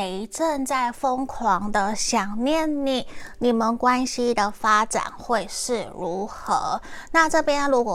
谁正在疯狂的想念你？你们关系的发展会是如何？那这边如果。